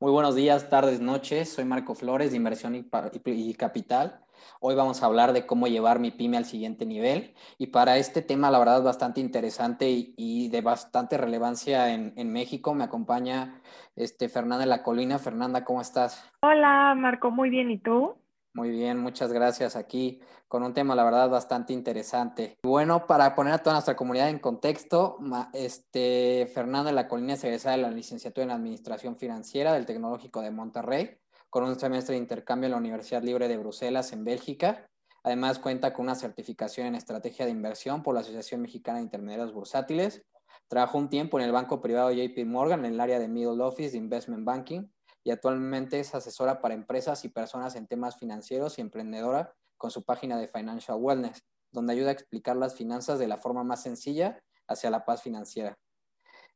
Muy buenos días, tardes, noches. Soy Marco Flores de Inversión y, Capital. Hoy vamos a hablar de cómo llevar mi pyme al siguiente nivel. Y para este tema, la verdad, bastante interesante y, de bastante relevancia en, México, me acompaña este, Fernanda la Colina. Fernanda, ¿cómo estás? Hola, Marco, muy bien. ¿Y tú? Muy bien, muchas gracias. Aquí con un tema, la verdad, bastante interesante. Bueno, para poner a toda nuestra comunidad en contexto, este, Fernando de la Colina es egresada de la licenciatura en Administración Financiera del Tecnológico de Monterrey, con un semestre de intercambio en la Universidad Libre de Bruselas, en Bélgica. Además, cuenta con una certificación en estrategia de inversión por la Asociación Mexicana de Intermediarios Bursátiles. Trabajó un tiempo en el banco privado JP Morgan en el área de Middle Office de Investment Banking y actualmente es asesora para empresas y personas en temas financieros y emprendedora con su página de Financial Wellness, donde ayuda a explicar las finanzas de la forma más sencilla hacia la paz financiera.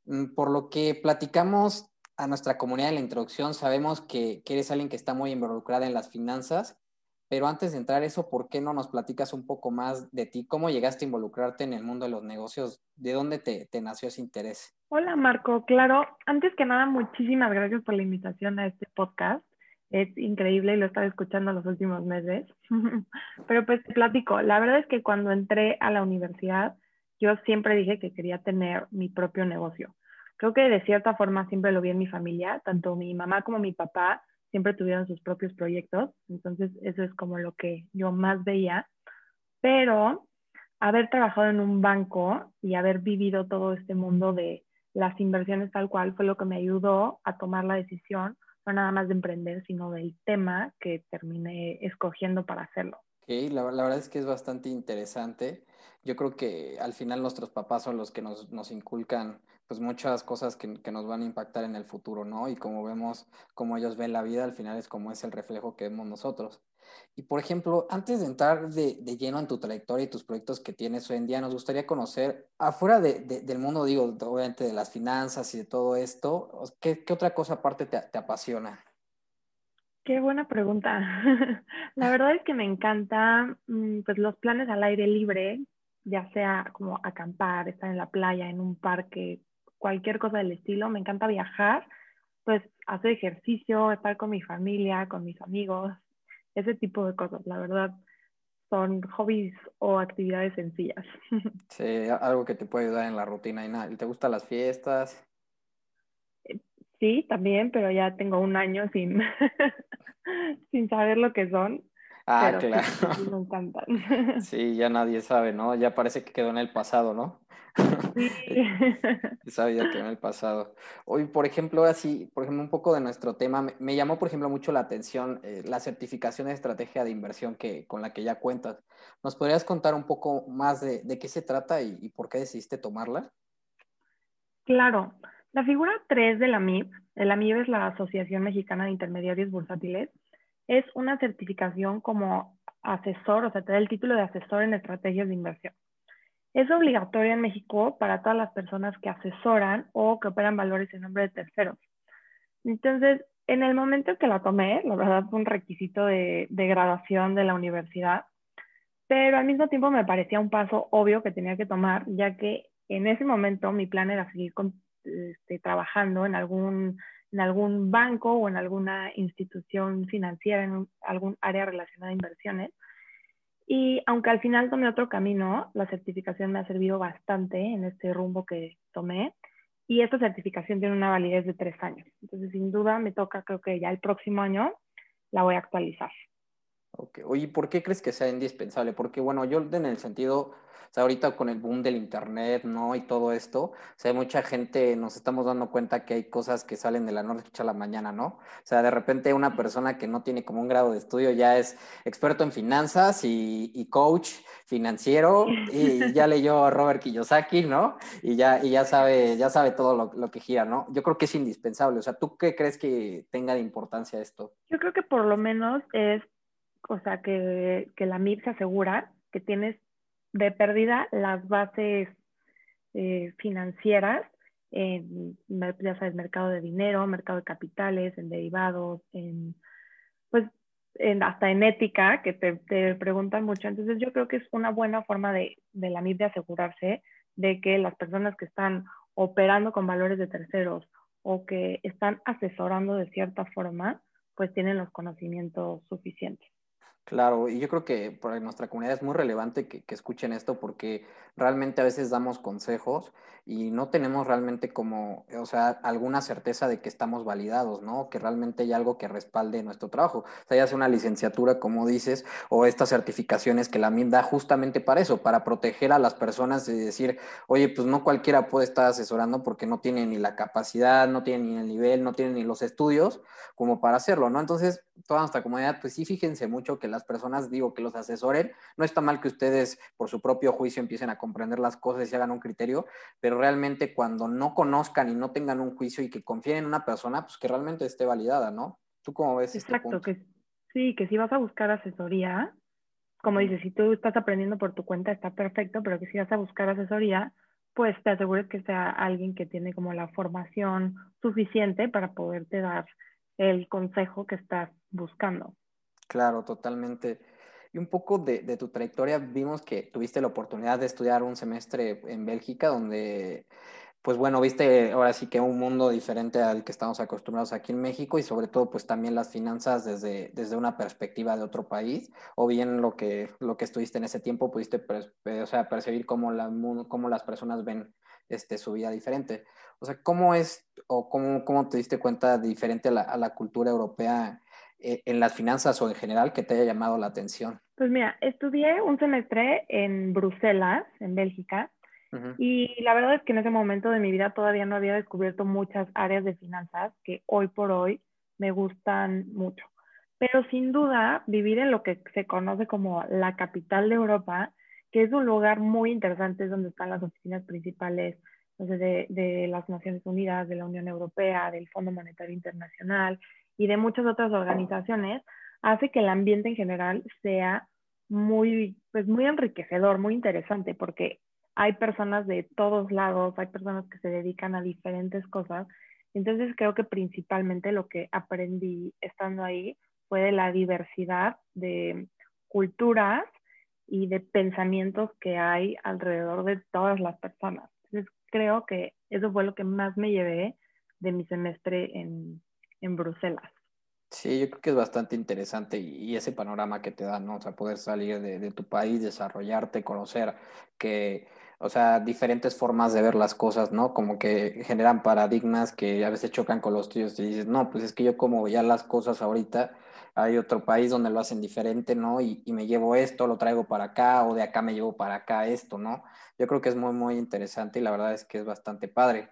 Mm, por lo que platicamos a nuestra comunidad en la introducción, sabemos que, que eres alguien que está muy involucrada en las finanzas pero antes de entrar eso, ¿por qué no nos platicas un poco más de ti? ¿Cómo llegaste a involucrarte en el mundo de los negocios? ¿De dónde te, nació ese interés? Hola Marco, claro. Antes que nada, muchísimas gracias por la invitación a este podcast. Es increíble y lo he estado escuchando los últimos meses. Pero pues te platico. La verdad es que cuando entré a la universidad, yo siempre dije que quería tener mi propio negocio. Creo que de cierta forma siempre lo vi en mi familia, tanto mi mamá como mi papá siempre tuvieron sus propios proyectos, entonces eso es como lo que yo más veía, pero haber trabajado en un banco y haber vivido todo este mundo de las inversiones tal cual fue lo que me ayudó a tomar la decisión, no nada más de emprender, sino del tema que terminé escogiendo para hacerlo. Okay, la, la, verdad es que es bastante interesante. Yo creo que al final nuestros papás son los que nos, nos inculcan pues muchas cosas que, que, nos van a impactar en el futuro, ¿no? Y como vemos, como ellos ven la vida, al final es como es el reflejo que vemos nosotros. Y por ejemplo, antes de entrar de, de lleno en tu trayectoria y tus proyectos que tienes hoy en día, nos gustaría conocer, afuera de, del mundo, digo, obviamente de las finanzas y de todo esto, ¿qué, qué otra cosa aparte te, te apasiona? Qué buena pregunta. La verdad es que me encanta mm, pues los planes al aire libre, ya sea como acampar, estar en la playa, en un parque, cualquier cosa del estilo. Me encanta viajar, pues hacer ejercicio, estar con mi familia, con mis amigos, ese tipo de cosas. La verdad, son hobbies o actividades sencillas. Sí, algo que te puede ayudar en la rutina y nada. ¿Te gustan las fiestas? Sí, también, pero ya tengo un año sin, sin saber lo que son. Ah, claro. Sí, me encantan. Sí, ya nadie sabe, ¿no? Ya parece que quedó en el pasado, ¿no? Sí. Sabe ya quedó en el pasado. Hoy, por ejemplo, así, por ejemplo, un poco de nuestro tema, me, llamó, por ejemplo, mucho la atención eh, la certificación de estrategia de inversión que, con la que ya cuentas. ¿Nos podrías contar un poco más de, de qué se trata y, y por qué decidiste tomarla? Claro. La figura 3 de la MIB, la MIB es la Asociación Mexicana de Intermediarios Bursátiles, es una certificación como asesor, o sea, te da el título de asesor en estrategias de inversión. Es obligatoria en México para todas las personas que asesoran o que operan valores en nombre de terceros. Entonces, en el momento que la tomé, la verdad fue un requisito de, graduación de la universidad, pero al mismo tiempo me parecía un paso obvio que tenía que tomar, ya que en ese momento mi plan era seguir este, trabajando en algún, en algún banco o en alguna institución financiera, en algún área relacionada a inversiones. Y aunque al final tomé otro camino, la certificación me ha servido bastante en este rumbo que tomé. Y esta certificación tiene una validez de tres años. Entonces, sin duda, me toca, creo que ya el próximo año la voy a actualizar. Ok, oye, ¿por qué crees que sea indispensable? Porque, bueno, yo en el sentido, o sea, ahorita con el boom del Internet, ¿no? Y todo esto, o sea, mucha gente nos estamos dando cuenta que hay cosas que salen de la noche a la mañana, ¿no? O sea, de repente una persona que no tiene como un grado de estudio ya es experto en finanzas y, coach financiero y ya leyó a Robert Kiyosaki, ¿no? Y ya, y ya sabe, ya sabe todo lo, lo que gira, ¿no? Yo creo que es indispensable. O sea, ¿tú qué crees que tenga de importancia esto? Yo creo que por lo menos es o sea, que, que la MIP se asegura que tienes de pérdida las bases eh, financieras en, ya sabes, mercado de dinero, mercado de capitales, en derivados, en, pues, en, hasta en ética, que te, te, preguntan mucho. Entonces, yo creo que es una buena forma de, de la MIP de asegurarse de que las personas que están operando con valores de terceros o que están asesorando de cierta forma, pues tienen los conocimientos suficientes. Claro, y yo creo que para nuestra comunidad es muy relevante que, escuchen esto porque realmente a veces damos consejos y no tenemos realmente como, o sea, alguna certeza de que estamos validados, ¿no? Que realmente hay algo que respalde nuestro trabajo. O sea, ya sea una licenciatura, como dices, o estas certificaciones que la MIM da justamente para eso, para proteger a las personas y decir, oye, pues no cualquiera puede estar asesorando porque no tiene ni la capacidad, no tiene ni el nivel, no tiene ni los estudios como para hacerlo, ¿no? Entonces, toda nuestra comunidad, pues sí, fíjense mucho que las personas, digo, que los asesoren. No está mal que ustedes, por su propio juicio, empiecen a comprender las cosas y hagan un criterio, pero realmente cuando no conozcan y no tengan un juicio y que confíen en una persona, pues que realmente esté validada, ¿no? ¿Tú cómo ves este Exacto, que sí, que si vas a buscar asesoría, como dices, si tú estás aprendiendo por tu cuenta, está perfecto, pero que si vas a buscar asesoría, pues te asegures que sea alguien que tiene como la formación suficiente para poderte dar el consejo que estás buscando. Claro, totalmente. Y un poco de, tu trayectoria, vimos que tuviste la oportunidad de estudiar un semestre en Bélgica, donde, pues bueno, viste ahora sí que un mundo diferente al que estamos acostumbrados aquí en México y sobre todo, pues también las finanzas desde, desde una perspectiva de otro país, o bien lo que, lo que estuviste en ese tiempo, pudiste o sea, percibir cómo, la, cómo las personas ven este, su vida diferente. O sea, ¿cómo es o cómo, cómo te diste cuenta diferente a la, a la cultura europea eh, en las finanzas o en general que te haya llamado la atención? Pues mira, estudié un semestre en Bruselas, en Bélgica, y la verdad es que en ese momento de mi vida todavía no había descubierto muchas áreas de finanzas que hoy por hoy me gustan mucho. Pero sin duda, vivir en lo que se conoce como la capital de Europa, que es un lugar muy interesante, es donde están las oficinas principales de, de, las Naciones Unidas, de la Unión Europea, del Fondo Monetario Internacional y de muchas otras organizaciones, hace que el ambiente en general sea muy, pues muy enriquecedor, muy interesante, porque hay personas de todos lados, hay personas que se dedican a diferentes cosas. Entonces creo que principalmente lo que aprendí estando ahí fue de la diversidad de culturas y de pensamientos que hay alrededor de todas las personas. Entonces creo que eso fue lo que más me llevé de mi semestre en, en Bruselas. Sí, yo creo que es bastante interesante y, ese panorama que te da, ¿no? O sea, poder salir de, de, tu país, desarrollarte, conocer que, o sea, diferentes formas de ver las cosas, ¿no? Como que generan paradigmas que a veces chocan con los tuyos y dices, no, pues es que yo como ya las cosas ahorita, hay otro país donde lo hacen diferente, ¿no? Y, y me llevo esto, lo traigo para acá, o de acá me llevo para acá esto, ¿no? Yo creo que es muy, muy interesante y la verdad es que es bastante padre,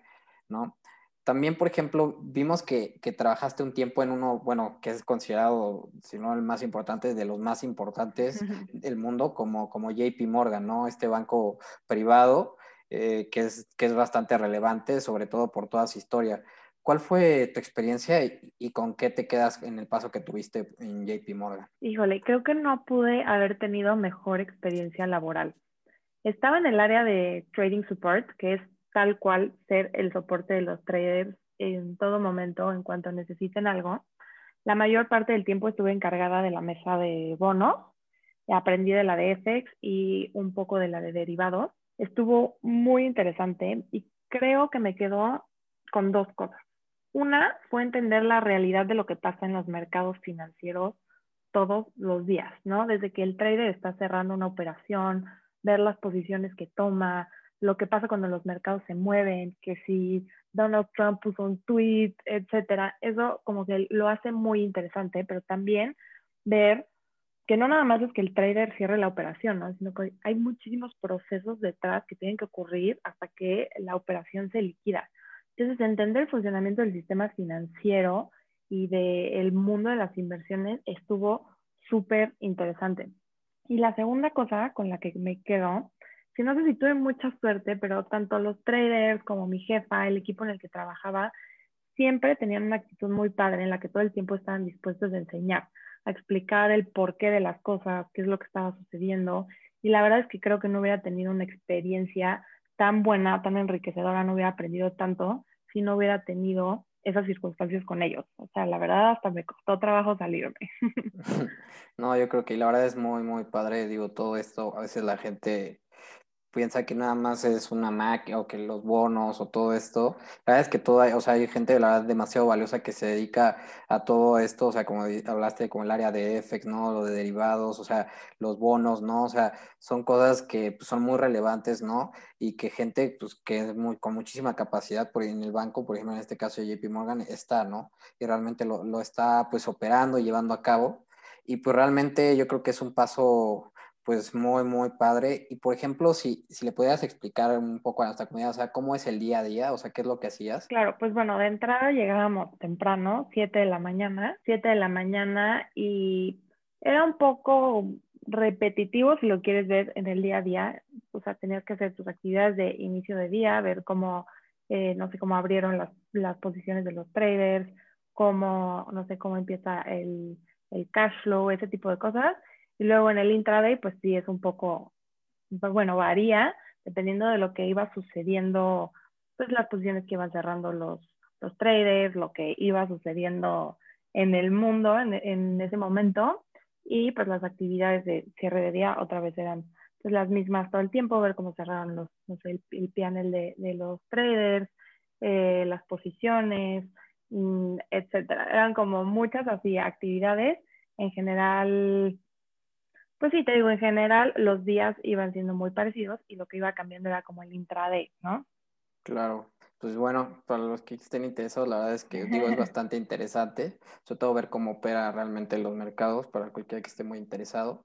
¿no? También, por ejemplo, vimos que, que, trabajaste un tiempo en uno, bueno, que es considerado, si no el más importante, de los más importantes del mundo, como, como JP Morgan, ¿no? Este banco privado eh, que, es, que es bastante relevante, sobre todo por toda su historia. ¿Cuál fue tu experiencia y, y, con qué te quedas en el paso que tuviste en JP Morgan? Híjole, creo que no pude haber tenido mejor experiencia laboral. Estaba en el área de Trading Support, que es tal cual ser el soporte de los traders en todo momento en cuanto necesiten algo. La mayor parte del tiempo estuve encargada de la mesa de bonos, aprendí de la de FX y un poco de la de derivados. Estuvo muy interesante y creo que me quedó con dos cosas. Una fue entender la realidad de lo que pasa en los mercados financieros todos los días, ¿no? Desde que el trader está cerrando una operación, ver las posiciones que toma, lo que pasa cuando los mercados se mueven, que si Donald Trump puso un tweet, etcétera, eso como que lo hace muy interesante, pero también ver que no nada más es que el trader cierre la operación, ¿no? sino que hay muchísimos procesos detrás que tienen que ocurrir hasta que la operación se liquida. Entonces, entender el funcionamiento del sistema financiero y del mundo de las inversiones estuvo súper interesante. Y la segunda cosa con la que me quedo si no sé si tuve mucha suerte, pero tanto los traders como mi jefa, el equipo en el que trabajaba, siempre tenían una actitud muy padre en la que todo el tiempo estaban dispuestos a enseñar, a explicar el porqué de las cosas, qué es lo que estaba sucediendo. Y la verdad es que creo que no hubiera tenido una experiencia tan buena, tan enriquecedora, no hubiera aprendido tanto si no hubiera tenido esas circunstancias con ellos. O sea, la verdad hasta me costó trabajo salirme. No, yo creo que la verdad es muy, muy padre, digo, todo esto, a veces la gente piensa que nada más es una Mac o que los bonos o todo esto. La verdad es que todo, hay, o sea, hay gente la verdad demasiado valiosa que se dedica a todo esto, o sea, como hablaste con el área de FX, ¿no? Lo de derivados, o sea, los bonos, ¿no? O sea, son cosas que pues, son muy relevantes, ¿no? Y que gente, pues, que es muy, con muchísima capacidad por en el banco, por ejemplo, en este caso de JP Morgan, está, ¿no? Y realmente lo, lo está, pues, operando y llevando a cabo. Y pues realmente yo creo que es un paso pues muy, muy padre. Y por ejemplo, si, si le pudieras explicar un poco a nuestra comunidad, o sea, ¿cómo es el día a día? O sea, ¿qué es lo que hacías? Claro, pues bueno, de entrada llegábamos temprano, 7 de la mañana, 7 de la mañana y era un poco repetitivo si lo quieres ver en el día a día. O sea, tenías que hacer tus actividades de inicio de día, ver cómo, eh, no sé, cómo abrieron las, las posiciones de los traders, cómo, no sé, cómo empieza el, el cash flow, ese tipo de cosas y luego en el intraday, pues sí es un poco, bueno, varía dependiendo de lo que iba sucediendo, pues las posiciones que iban cerrando los, los traders, lo que iba sucediendo en el mundo en, en, ese momento y pues las actividades de cierre de día otra vez eran pues las mismas todo el tiempo, ver cómo cerraron los, no sé, el, el panel de, de, los traders, eh, las posiciones, mm, etcétera. Eran como muchas así actividades. En general, pues sí, te digo, en general los días iban siendo muy parecidos y lo que iba cambiando era como el intraday, ¿no? Claro, pues bueno, para los que estén interesados, la verdad es que digo, es bastante interesante, sobre todo ver cómo opera realmente los mercados para cualquiera que esté muy interesado.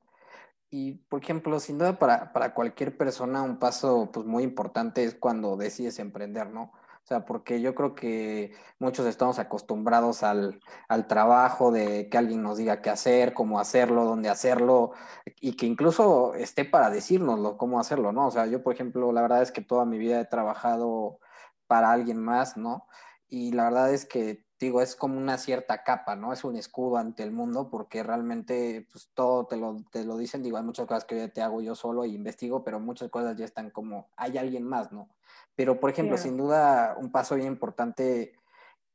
Y, por ejemplo, sin duda para, para cualquier persona un paso pues, muy importante es cuando decides emprender, ¿no? O sea, porque yo creo que muchos estamos acostumbrados al, al, trabajo de que alguien nos diga qué hacer, cómo hacerlo, dónde hacerlo, y que incluso esté para decírnoslo, cómo hacerlo, ¿no? O sea, yo, por ejemplo, la verdad es que toda mi vida he trabajado para alguien más, ¿no? Y la verdad es que, digo, es como una cierta capa, ¿no? Es un escudo ante el mundo porque realmente, pues todo te lo, te lo dicen, digo, hay muchas cosas que yo te hago yo solo e investigo, pero muchas cosas ya están como, hay alguien más, ¿no? Pero, por ejemplo, sin duda, un paso bien importante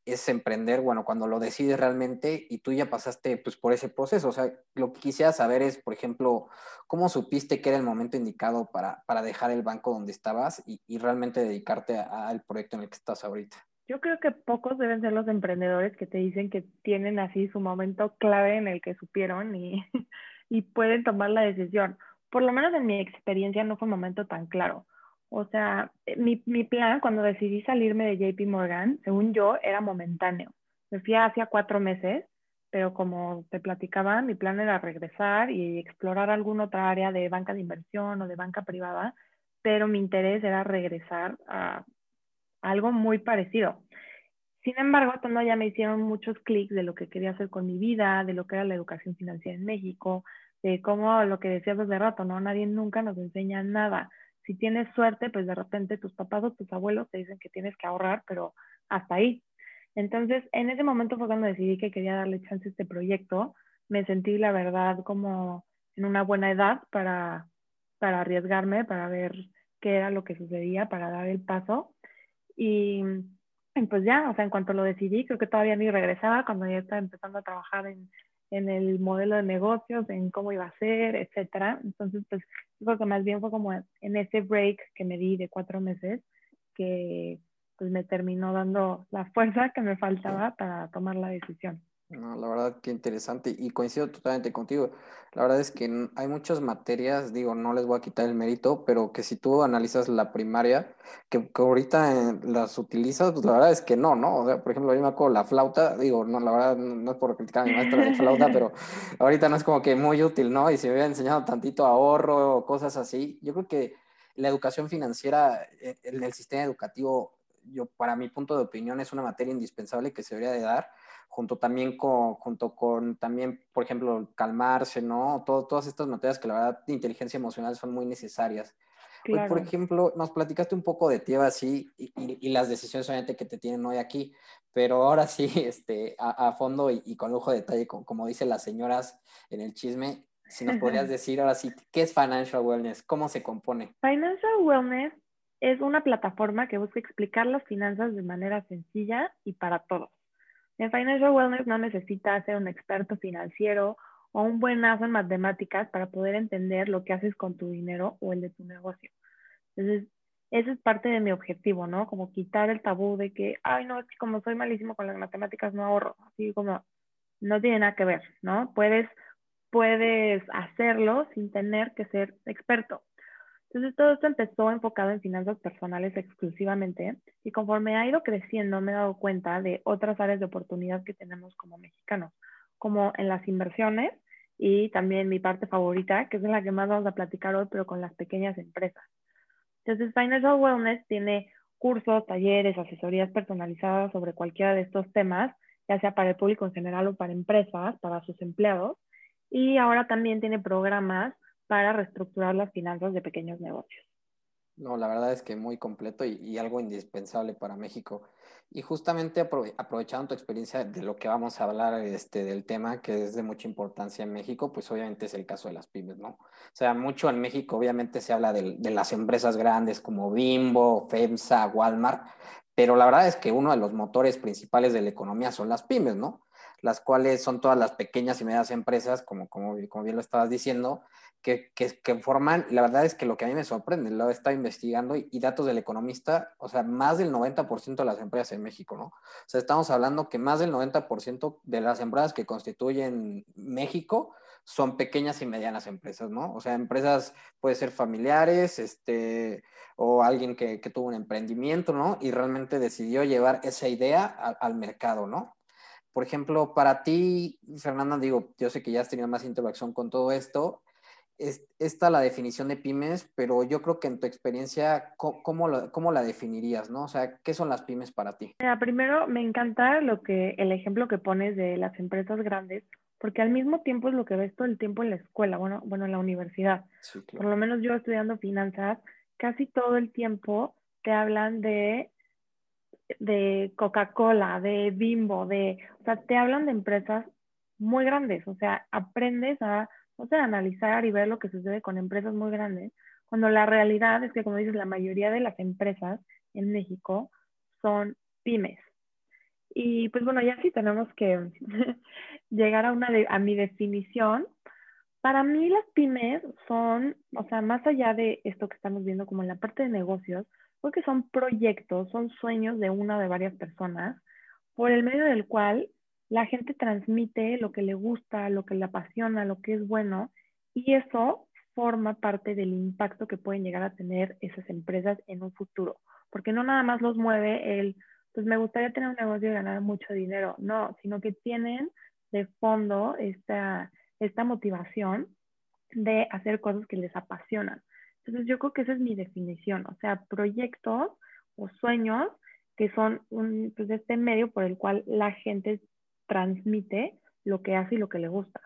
es emprender, bueno, cuando lo decides realmente y tú ya pasaste pues por ese proceso. O sea, lo que quisiera saber es, por ejemplo, ¿cómo supiste que era el momento indicado para, para dejar el banco donde estabas y, y realmente dedicarte al proyecto en el que estás ahorita? Yo creo que pocos deben ser los emprendedores que te dicen que tienen así su momento clave en el que supieron y, y pueden tomar la decisión. Por lo menos en mi experiencia no fue un momento tan claro. O sea, eh, mi, mi, plan cuando decidí salirme de JP Morgan, según yo, era momentáneo. Me fui hacia cuatro meses, pero como te platicaba, mi plan era regresar y explorar alguna otra área de banca de inversión o de banca privada, pero mi interés era regresar a algo muy parecido. Sin embargo, cuando ya me hicieron muchos clics de lo que quería hacer con mi vida, de lo que era la educación financiera en México, de cómo lo que decías hace rato, ¿no? Nadie nunca nos enseña nada si tienes suerte, pues de repente tus papás o tus abuelos te dicen que tienes que ahorrar, pero hasta ahí. Entonces, en ese momento fue cuando decidí que quería darle chance a este proyecto. Me sentí, la verdad, como en una buena edad para, para arriesgarme, para ver qué era lo que sucedía, para dar el paso. Y, y, pues ya, o sea, en cuanto lo decidí, creo que todavía ni regresaba cuando ya estaba empezando a trabajar en, en el modelo de negocios, en cómo iba a ser, etcétera. Entonces, pues, creo que más bien fue como en ese break que me di de cuatro meses que pues me terminó dando la fuerza que me faltaba para tomar la decisión. No, la verdad que interesante y coincido totalmente contigo. La verdad es que hay muchas materias, digo, no les voy a quitar el mérito, pero que si tú analizas la primaria, que, que ahorita eh, las utilizas, pues la verdad es que no, ¿no? O sea, por ejemplo, yo me acuerdo la flauta, digo, no, la verdad no es por criticar a mi maestra de flauta, pero ahorita no es como que muy útil, ¿no? Y si me hubiera enseñado tantito ahorro o cosas así, yo creo que la educación financiera eh, en el sistema educativo, yo para mi punto de opinión es una materia indispensable que se debería de dar junto también con, junto con también, por ejemplo, calmarse, ¿no? Todo, todas estas materias que la verdad de inteligencia emocional son muy necesarias. Hoy, por ejemplo, nos platicaste un poco de ti, así, y, y, las decisiones obviamente que te tienen hoy aquí, pero ahora sí, este, a, a fondo y, y, con lujo de detalle, como, como dicen las señoras en el chisme, si nos podrías decir ahora sí, ¿qué es Financial Wellness? ¿Cómo se compone? Financial Wellness es una plataforma que busca explicar las finanzas de manera sencilla y para todos. En Financial Wellness no necesitas ser un experto financiero o un buenazo en matemáticas para poder entender lo que haces con tu dinero o el de tu negocio. Entonces, ese es parte de mi objetivo, ¿no? Como quitar el tabú de que, ay, no, como soy malísimo con las matemáticas no ahorro. Así como, no tiene nada que ver, ¿no? Puedes, puedes hacerlo sin tener que ser experto. Entonces todo esto empezó enfocado en finanzas personales exclusivamente y conforme ha ido creciendo me he dado cuenta de otras áreas de oportunidad que tenemos como mexicanos, como en las inversiones y también mi parte favorita, que es la que más vamos a platicar hoy, pero con las pequeñas empresas. Entonces Financial Wellness tiene cursos, talleres, asesorías personalizadas sobre cualquiera de estos temas, ya sea para el público en general o para empresas, para sus empleados. Y ahora también tiene programas para reestructurar las finanzas de pequeños negocios. No, la verdad es que muy completo y, algo indispensable para México. Y justamente aprovechando tu experiencia de lo que vamos a hablar este, del tema, que es de mucha importancia en México, pues obviamente es el caso de las pymes, ¿no? O sea, mucho en México obviamente se habla de, de las empresas grandes como Bimbo, FEMSA, Walmart, pero la verdad es que uno de los motores principales de la economía son las pymes, ¿no? Las cuales son todas las pequeñas y medianas empresas, como, como, como bien lo estabas diciendo, que, que, forman, la verdad es que lo que a mí me sorprende, lo he estado investigando y, datos del economista, o sea, más del 90% de las empresas en México, ¿no? O sea, estamos hablando que más del 90% de las empresas que constituyen México son pequeñas y medianas empresas, ¿no? O sea, empresas puede ser familiares, este, o alguien que, que tuvo un emprendimiento, ¿no? Y realmente decidió llevar esa idea al mercado, ¿no? Por ejemplo, para ti, Fernanda, digo, yo sé que ya has tenido más interacción con todo esto, es, esta la definición de pymes, pero yo creo que en tu experiencia, ¿cómo, la definirías, no? O sea, ¿qué son las pymes para ti? primero, me encanta lo que, el ejemplo que pones de las empresas grandes, porque al mismo tiempo es lo que ves todo el tiempo en la escuela, bueno, bueno en la universidad. Por lo menos yo estudiando finanzas, casi todo el tiempo te hablan de de Coca-Cola, de Bimbo, de, o sea, te hablan de empresas muy grandes, o sea, aprendes a o sea, analizar y ver lo que sucede con empresas muy grandes, cuando la realidad es que, como dices, la mayoría de las empresas en México son pymes. Y pues bueno, ya sí tenemos que llegar a, una a mi definición. Para mí las pymes son, o sea, más allá de esto que estamos viendo como en la parte de negocios, porque son proyectos, son sueños de una o de varias personas, por el medio del cual la gente transmite lo que le gusta, lo que le apasiona, lo que es bueno, y eso forma parte del impacto que pueden llegar a tener esas empresas en un futuro, porque no nada más los mueve el, pues me gustaría tener un negocio y ganar mucho dinero, no, sino que tienen de fondo esta, esta motivación de hacer cosas que les apasionan. Entonces yo creo que esa es mi definición, o sea, proyectos o sueños que son un, pues, este medio por el cual la gente transmite lo que hace y lo que le gusta.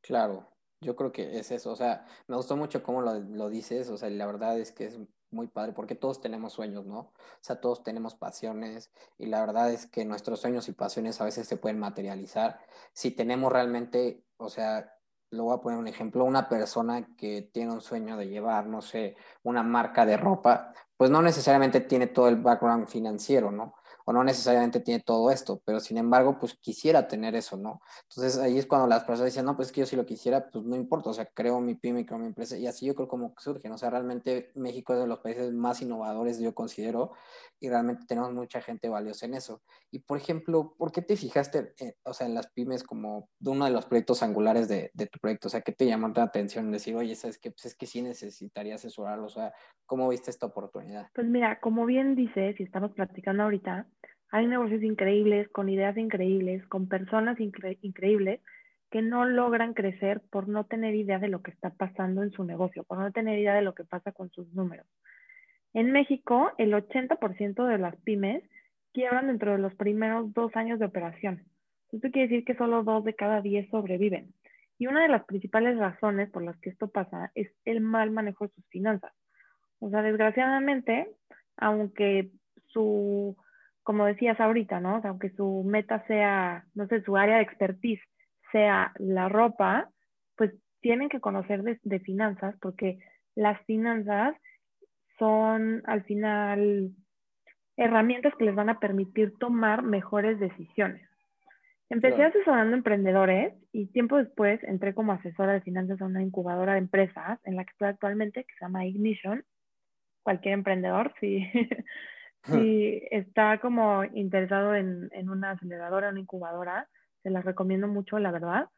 Claro, yo creo que es eso. O sea, me gustó mucho cómo lo, lo dices. O sea, la verdad es que es muy padre porque todos tenemos sueños, ¿no? O sea, todos tenemos pasiones y la verdad es que nuestros sueños y pasiones a veces se pueden materializar si tenemos realmente, o sea, lo voy a poner un ejemplo, una persona que tiene un sueño de llevar, no sé, una marca de ropa, pues no necesariamente tiene todo el background financiero, ¿no? O no necesariamente tiene todo esto, pero sin embargo, pues quisiera tener eso, ¿no? Entonces ahí es cuando las personas dicen, no, pues que yo si lo quisiera, pues no importa, o sea, creo mi pyme, creo mi empresa, y así yo creo como surge, ¿no? O sea, realmente México es de los países más innovadores, yo considero, y realmente tenemos mucha gente valiosa en eso. Y por ejemplo, ¿por qué te fijaste, o sea, en las pymes como uno de los proyectos angulares de, de tu proyecto? O sea, ¿qué te llamó la atención? Decir, oye, ¿sabes qué? Pues es que sí necesitaría asesorarlo, o sea, ¿cómo viste esta oportunidad? Pues mira, como bien dices, y estamos platicando ahorita, hay negocios increíbles, con ideas increíbles, con personas increíbles que no logran crecer por no tener idea de lo que está pasando en su negocio, por no tener idea de lo que pasa con sus números. En México, el 80% de las pymes quiebran dentro de los primeros dos años de operación. Esto quiere decir que solo dos de cada diez sobreviven. Y una de las principales razones por las que esto pasa es el mal manejo de sus finanzas. O sea, desgraciadamente, aunque su como decías ahorita, ¿no? aunque su meta sea, no sé, su área de expertise sea la ropa, pues tienen que conocer de, finanzas porque las finanzas son al final herramientas que les van a permitir tomar mejores decisiones. Empecé asesorando emprendedores y tiempo después entré como asesora de finanzas a una incubadora de empresas en la que estoy actualmente, que se llama Ignition. cualquier emprendedor, si, si está como interesado en, en una aceleradora, una incubadora, se las recomiendo mucho, la verdad.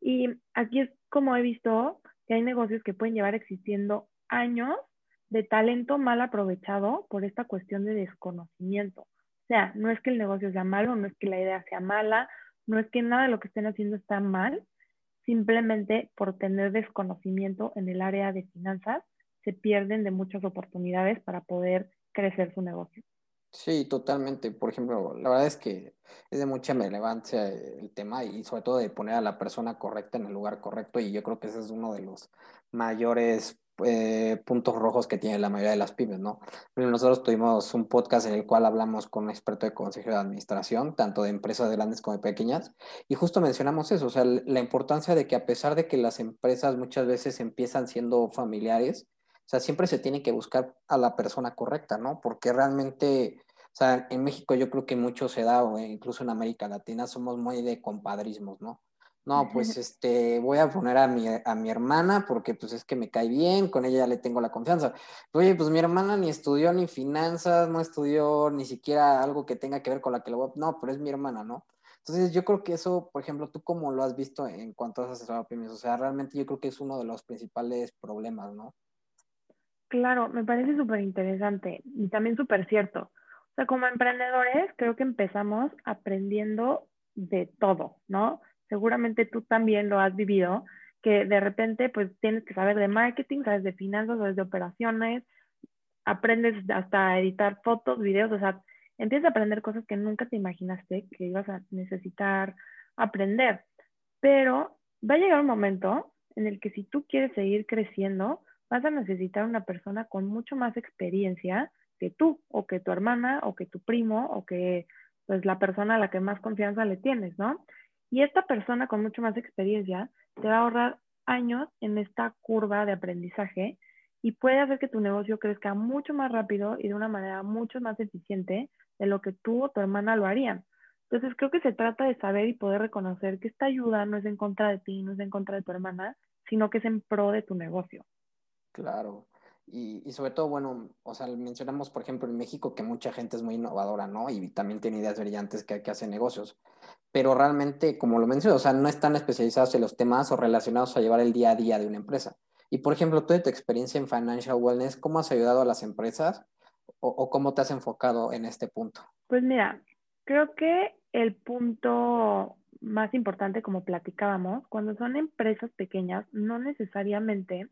Y aquí es como he visto que hay negocios que pueden llevar existiendo años de talento mal aprovechado por esta cuestión de desconocimiento. O sea, no es que el negocio sea malo, no es que la idea sea mala, no es que nada de lo que estén haciendo está mal, simplemente por tener desconocimiento en el área de finanzas, se pierden de muchas oportunidades para poder crecer su negocio. Sí, totalmente. Por ejemplo, la verdad es que es de mucha relevancia el tema y sobre todo de poner a la persona correcta en el lugar correcto y yo creo que ese es uno de los mayores eh, puntos rojos que tiene la mayoría de las pymes, ¿no? Nosotros tuvimos un podcast en el cual hablamos con un experto de consejo de administración, tanto de empresas grandes como de pequeñas, y justo mencionamos eso, o sea, la importancia de que a pesar de que las empresas muchas veces empiezan siendo familiares, o sea, siempre se tiene que buscar a la persona correcta, ¿no? Porque realmente, o sea, en México yo creo que mucho se da, o incluso en América Latina, somos muy de compadrismos, ¿no? No, pues este, voy a poner a mi, a mi hermana porque pues es que me cae bien, con ella ya le tengo la confianza. Oye, pues mi hermana ni estudió ni finanzas, no estudió ni siquiera algo que tenga que ver con la que lo voy a... No, pero es mi hermana, ¿no? Entonces yo creo que eso, por ejemplo, tú cómo lo has visto en cuanto a asesorado pymes, o sea, realmente yo creo que es uno de los principales problemas, ¿no? Claro, me parece súper interesante y también súper cierto. O sea, como emprendedores, creo que empezamos aprendiendo de todo, ¿no? seguramente tú también lo has vivido, que de repente pues tienes que saber de marketing, sabes de finanzas, sabes de operaciones, aprendes hasta editar fotos, videos, o sea, empiezas a aprender cosas que nunca te imaginaste que ibas a necesitar aprender. Pero va a llegar un momento en el que si tú quieres seguir creciendo, vas a necesitar una persona con mucho más experiencia que tú, o que tu hermana, o que tu primo, o que pues la persona a la que más confianza le tienes, ¿no? Y esta persona con mucho más experiencia te va a ahorrar años en esta curva de aprendizaje y puede hacer que tu negocio crezca mucho más rápido y de una manera mucho más eficiente de lo que tú o tu hermana lo harían. Entonces creo que se trata de saber y poder reconocer que esta ayuda no es en contra de ti, no es en contra de tu hermana, sino que es en pro de tu negocio. Claro. Y, sobre todo, bueno, o sea, mencionamos, por ejemplo, en México que mucha gente es muy innovadora, ¿no? Y también tiene ideas brillantes que, que hacen negocios. Pero realmente, como lo menciono, o sea, no están especializados en los temas o relacionados a llevar el día a día de una empresa. Y, por ejemplo, tú de tu experiencia en Financial Wellness, ¿cómo has ayudado a las empresas o, o cómo te has enfocado en este punto? Pues mira, creo que el punto más importante, como platicábamos, cuando son empresas pequeñas, no necesariamente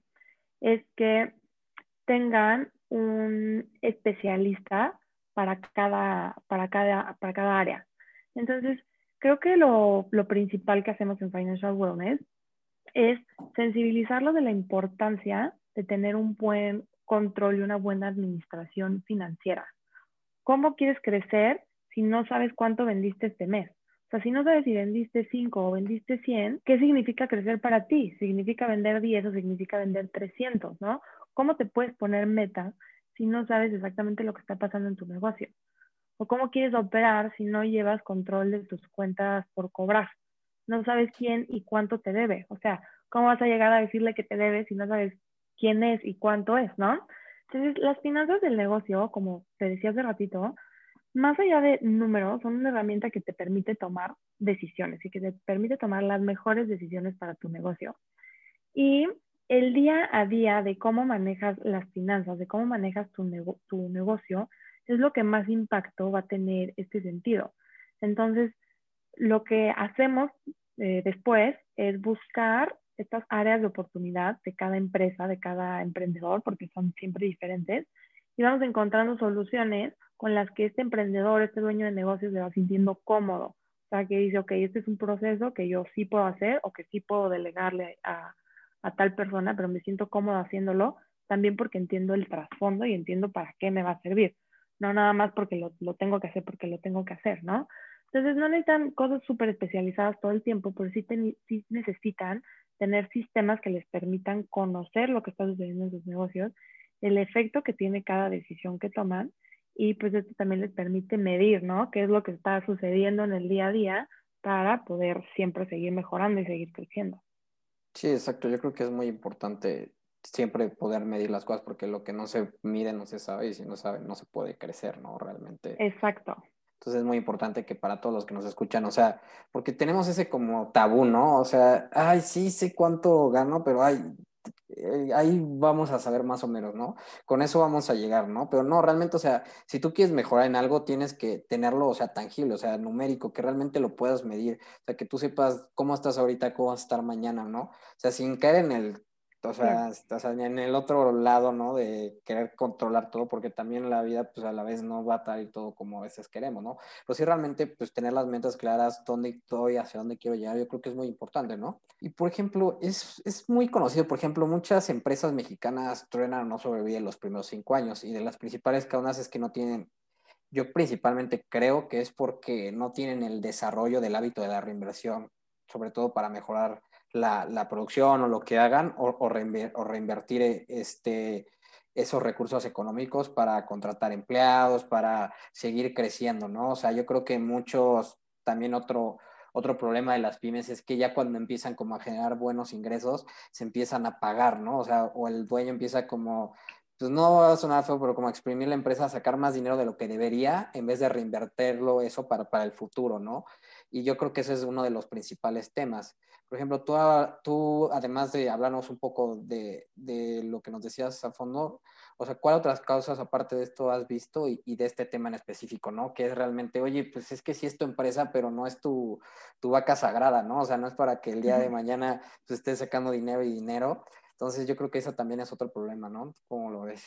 es que tengan un especialista para cada, para cada, para cada área. Entonces, creo que lo, lo principal que hacemos en Financial Wellness es sensibilizarlo de la importancia de tener un buen control y una buena administración financiera. ¿Cómo quieres crecer si no sabes cuánto vendiste este mes? Sea, si no sabes si vendiste 5 o vendiste 100, ¿qué significa crecer para ti? ¿Significa vender 10 o significa vender 300, no? ¿Cómo te puedes poner metas si no sabes exactamente lo que está pasando en tu negocio? ¿O cómo quieres operar si no llevas control de tus cuentas por cobrar? No sabes quién y cuánto te debe. O sea, ¿cómo vas a llegar a decirle que te debe si no sabes quién es y cuánto es, no? Entonces, las finanzas del negocio, como te decía hace ratito, más allá de números, son una herramienta que te permite tomar decisiones y que te permite tomar las mejores decisiones para tu negocio. Y el día a día de cómo manejas las finanzas, de cómo manejas tu, tu negocio, es lo que más impacto va a tener este sentido. Entonces, lo que hacemos eh, después es buscar estas áreas de oportunidad de cada empresa, de cada emprendedor, porque son siempre diferentes, y vamos encontrando soluciones con las que este emprendedor, este dueño de negocios se va sintiendo cómodo. O sea, que dice, ok, este es un proceso que yo sí puedo hacer o que sí puedo delegarle a, a tal persona, pero me siento cómodo haciéndolo también porque entiendo el trasfondo y entiendo para qué me va a servir, no nada más porque lo, lo tengo que hacer porque lo tengo que hacer, ¿no? Entonces no necesitan cosas súper especializadas todo el tiempo, pero sí, sí necesitan tener sistemas que les permitan conocer lo que está sucediendo en sus negocios, el efecto que tiene cada decisión que toman y pues esto también les permite medir, ¿no? ¿Qué es lo que está sucediendo en el día a día para poder siempre seguir mejorando y seguir creciendo? Sí, exacto. Yo creo que es muy importante siempre poder medir las cosas, porque lo que no se mide no se sabe y si no sabe no se puede crecer, ¿no? Realmente. Exacto. Entonces es muy importante que para todos los que nos escuchan, o sea, porque tenemos ese como tabú, ¿no? O sea, ay, sí sé cuánto gano, pero ay, eh, ahí vamos a saber más o menos, ¿no? Con eso vamos a llegar, ¿no? Pero no, realmente, o sea, si tú quieres mejorar en algo, tienes que tenerlo, o sea, tangible, o sea, numérico, que realmente lo puedas medir, o sea, que tú sepas cómo estás ahorita, cómo vas a estar mañana, ¿no? O sea, sin caer en el o sea, estás en el otro lado, ¿no? De querer controlar todo, porque también la vida, pues a la vez no va a estar todo como a veces queremos, ¿no? Pero sí realmente, pues tener las metas claras, dónde estoy, hacia dónde quiero llegar, yo creo que es muy importante, ¿no? Y por ejemplo, es, es muy conocido, por ejemplo, muchas empresas mexicanas truenan no sobreviven los primeros cinco años y de las principales causas es que no tienen yo principalmente creo que es porque no tienen el desarrollo del hábito de la reinversión, sobre todo para mejorar la, producción o lo que hagan o, reinvertir eh, este, esos recursos económicos para contratar empleados, para seguir creciendo, ¿no? O sea, yo creo que muchos, también otro, otro problema de las pymes es que ya cuando empiezan como a generar buenos ingresos, se empiezan a pagar, ¿no? O sea, o el dueño empieza como, pues no va a sonar feo, pero como exprimir la empresa, sacar más dinero de lo que debería, en vez de reinvertirlo eso para, para el futuro, ¿no? Y yo creo que ese es uno de los principales temas. Por ejemplo, tú, tú además de hablarnos un poco de, de, lo que nos decías a fondo, o sea, ¿cuál otras causas aparte de esto has visto y, y, de este tema en específico, ¿no? Que es realmente, oye, pues es que sí es tu empresa, pero no es tu, tu vaca sagrada, ¿no? O sea, no es para que el día de mañana pues, estés sacando dinero y dinero. Entonces yo creo que eso también es otro problema, ¿no? ¿Cómo lo ves?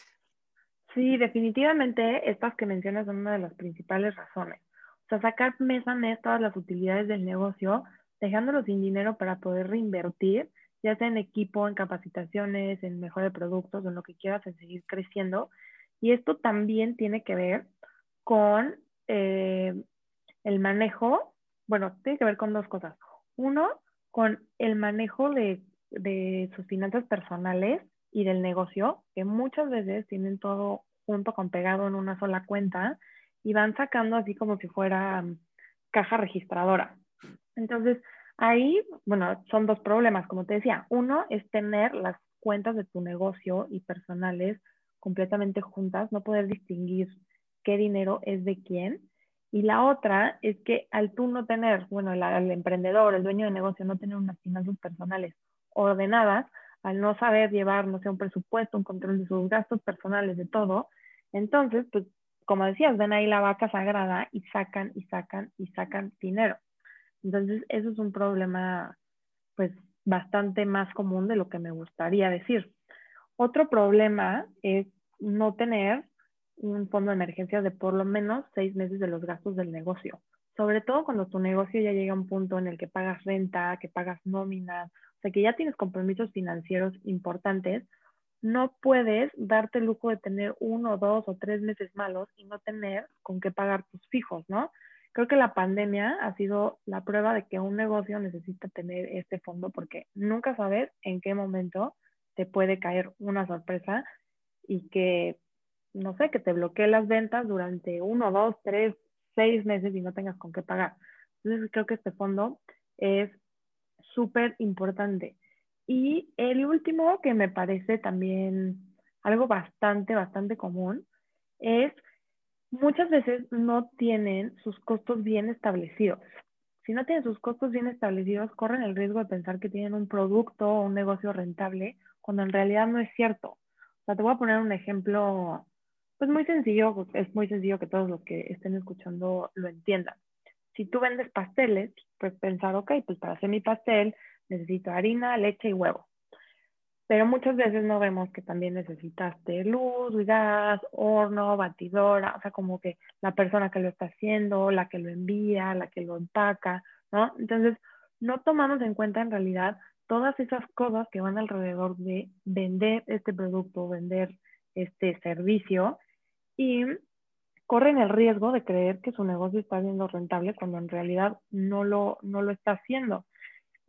Sí, definitivamente estas que mencionas son una de las principales razones. O sea, sacar mes a mes todas las utilidades del negocio, dejándolo sin dinero para poder reinvertir, ya sea en equipo, en capacitaciones, en mejor de productos, en lo que quieras, en seguir creciendo. Y esto también tiene que ver con eh, el manejo, bueno, tiene que ver con dos cosas. Uno, con el manejo de, de sus finanzas personales y del negocio, que muchas veces tienen todo junto con pegado en una sola cuenta y van sacando así como si fuera mm, caja registradora. Entonces, ahí, bueno, son dos problemas, como te decía. Uno es tener las cuentas de tu negocio y personales completamente juntas, no poder distinguir qué dinero es de quién. Y la otra es que al tú no tener, bueno, el, emprendedor, el dueño de negocio, no tener unas finanzas personales ordenadas, al no saber llevar, no sé, un presupuesto, un control de sus gastos personales, de todo, entonces, pues como decías, ven ahí la vaca sagrada y sacan y sacan y sacan dinero. Entonces, eso es un problema, pues, bastante más común de lo que me gustaría decir. Otro problema es no tener un fondo de emergencia de por lo menos seis meses de los gastos del negocio. Sobre todo cuando tu negocio ya llega a un punto en el que pagas renta, que pagas nóminas, o sea, que ya tienes compromisos financieros importantes, no puedes darte el lujo de tener uno, dos o tres meses malos y no tener con qué pagar tus fijos, ¿no? Creo que la pandemia ha sido la prueba de que un negocio necesita tener este fondo porque nunca sabes en qué momento te puede caer una sorpresa y que, no sé, que te bloquee las ventas durante uno, dos, tres, seis meses y no tengas con qué pagar. Entonces creo que este fondo es súper importante. Y el último que me parece también algo bastante, bastante común es muchas veces no tienen sus costos bien establecidos. Si no tienen sus costos bien establecidos, corren el riesgo de pensar que tienen un producto o un negocio rentable, cuando en realidad no es cierto. O sea, te voy a poner un ejemplo, pues muy sencillo, es muy sencillo que todos los que estén escuchando lo entiendan. Si tú vendes pasteles, pues pensar, ok, pues para hacer mi pastel necesito harina, leche y huevo. Pero muchas veces no vemos que también necesitaste luz, gas, horno, batidora, o sea, como que la persona que lo está haciendo, la que lo envía, la que lo empaca, ¿no? Entonces, no tomamos en cuenta en realidad todas esas cosas que van alrededor de vender este producto, vender este servicio y corren el riesgo de creer que su negocio está siendo rentable cuando en realidad no lo, no lo está haciendo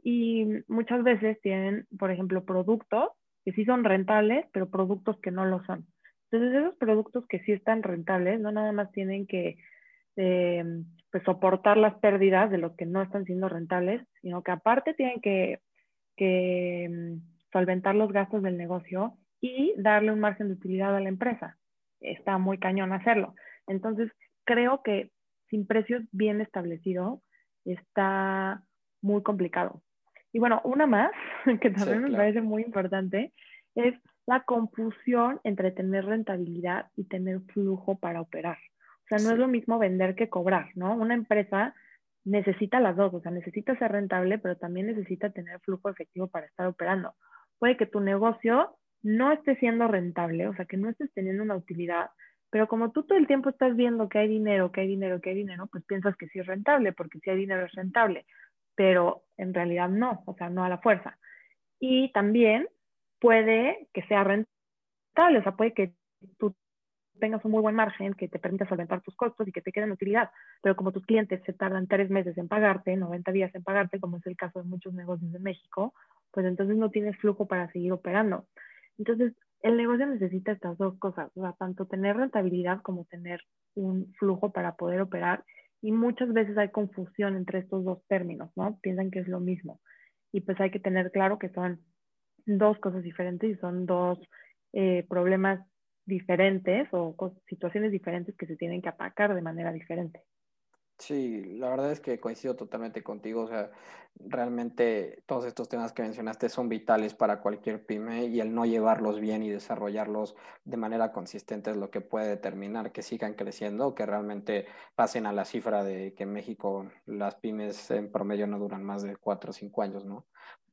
y muchas veces tienen, por ejemplo, productos que sí son rentables, pero productos que no lo son. Entonces, esos productos que sí están rentables, no nada más tienen que eh, pues, soportar las pérdidas de los que no están siendo rentables, sino que aparte tienen que, que mm, solventar los gastos del negocio y darle un margen de utilidad a la empresa. Está muy cañón hacerlo. Entonces, creo que sin precios bien establecidos está muy complicado. Y bueno, una más, que también me parece muy importante, es la confusión entre tener rentabilidad y tener flujo para operar. O sea, no es lo mismo vender que cobrar, ¿no? Una empresa necesita las dos, o sea, necesita ser rentable, pero también necesita tener flujo efectivo para estar operando. Puede que tu negocio no esté siendo rentable, o sea, que no estés teniendo una utilidad, pero como tú todo el tiempo estás viendo que hay dinero, que hay dinero, que hay dinero, pues piensas que sí es rentable, porque si hay dinero es rentable, pero en realidad no, o sea, no a la fuerza. Y también puede que sea rentable, o sea, puede que tú tengas un muy buen margen que te permita solventar tus costos y que te queden utilidad, pero como tus clientes se tardan tres meses en pagarte, 90 días en pagarte, como es el caso de muchos negocios de México, pues entonces no tienes flujo para seguir operando. Entonces, el negocio necesita estas dos cosas, o sea, tanto tener rentabilidad como tener un flujo para poder operar. Y muchas veces hay confusión entre estos dos términos, ¿no? Piensan que es lo mismo. Y pues hay que tener claro que son dos cosas diferentes y son dos eh, problemas diferentes o situaciones diferentes que se tienen que atacar de manera diferente. Sí, la verdad es que coincido totalmente contigo. O sea, realmente todos estos temas que mencionaste son vitales para cualquier pyme y el no llevarlos bien y desarrollarlos de manera consistente es lo que puede determinar que sigan creciendo o que realmente pasen a la cifra de que en México las pymes en promedio no duran más de cuatro o cinco años, ¿no?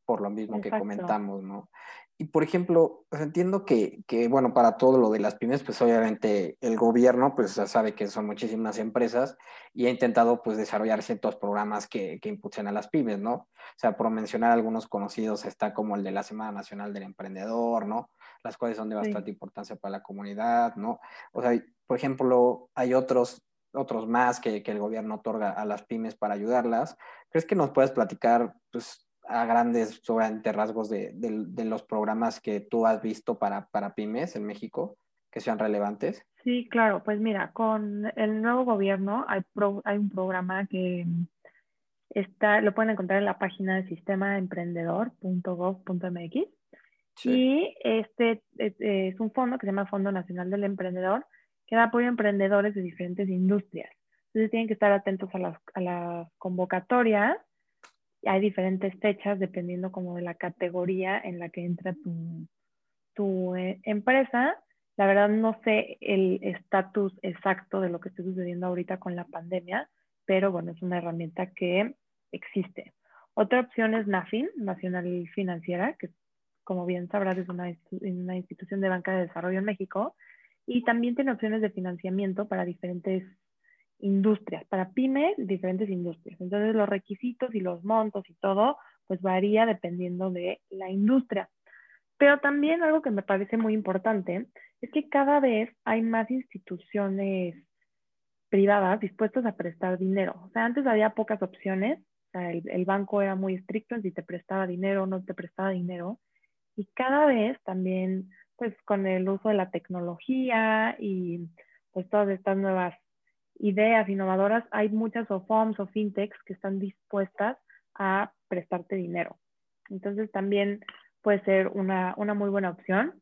Por lo mismo que comentamos, ¿no? Y por ejemplo, pues entiendo que, que, bueno, para todo lo de las pymes, pues obviamente el gobierno, pues ya sabe que son muchísimas empresas y ha intentado pues desarrollar ciertos programas que, que impulsen a las pymes, ¿no? O sea, por mencionar algunos conocidos está como el de la Semana Nacional del Emprendedor, ¿no? Las cuales son de bastante importancia para la comunidad, ¿no? O sea, por ejemplo, hay otros otros más que, que el gobierno otorga a las pymes para ayudarlas. ¿Crees que nos puedes platicar, pues, a grandes sobre rasgos de, los programas que tú has visto para, para pymes en México que sean relevantes? Sí, claro, pues mira, con el nuevo gobierno hay, hay un programa que está, lo pueden encontrar en la página del sistemaemprendedor.gov.mx y este es, un fondo que se llama Fondo Nacional del Emprendedor que da apoyo a emprendedores de diferentes industrias. Entonces tienen que estar atentos a las, a las convocatorias hay diferentes fechas dependiendo como de la categoría en la que entra tu, tu eh, empresa. La verdad no sé el estatus exacto de lo que está sucediendo ahorita con la pandemia, pero bueno, es una herramienta que existe. Otra opción es NAFIN, Nacional Financiera, que como bien sabrás es una, una institución de banca de desarrollo en México, y también tiene opciones de financiamiento para diferentes industrias, para pymes, diferentes industrias. Entonces los requisitos y los montos y todo, pues varía dependiendo de la industria. Pero también algo que me parece muy importante es que cada vez hay más instituciones privadas dispuestas a prestar dinero. O sea, antes había pocas opciones, o sea, el, el banco era muy estricto en si te prestaba dinero o no te prestaba dinero. Y cada vez también, pues con el uso de la tecnología y pues todas estas nuevas ideas innovadoras, hay muchas OFOMs o fintechs que están dispuestas a prestarte dinero. Entonces también puede ser una, una muy buena opción.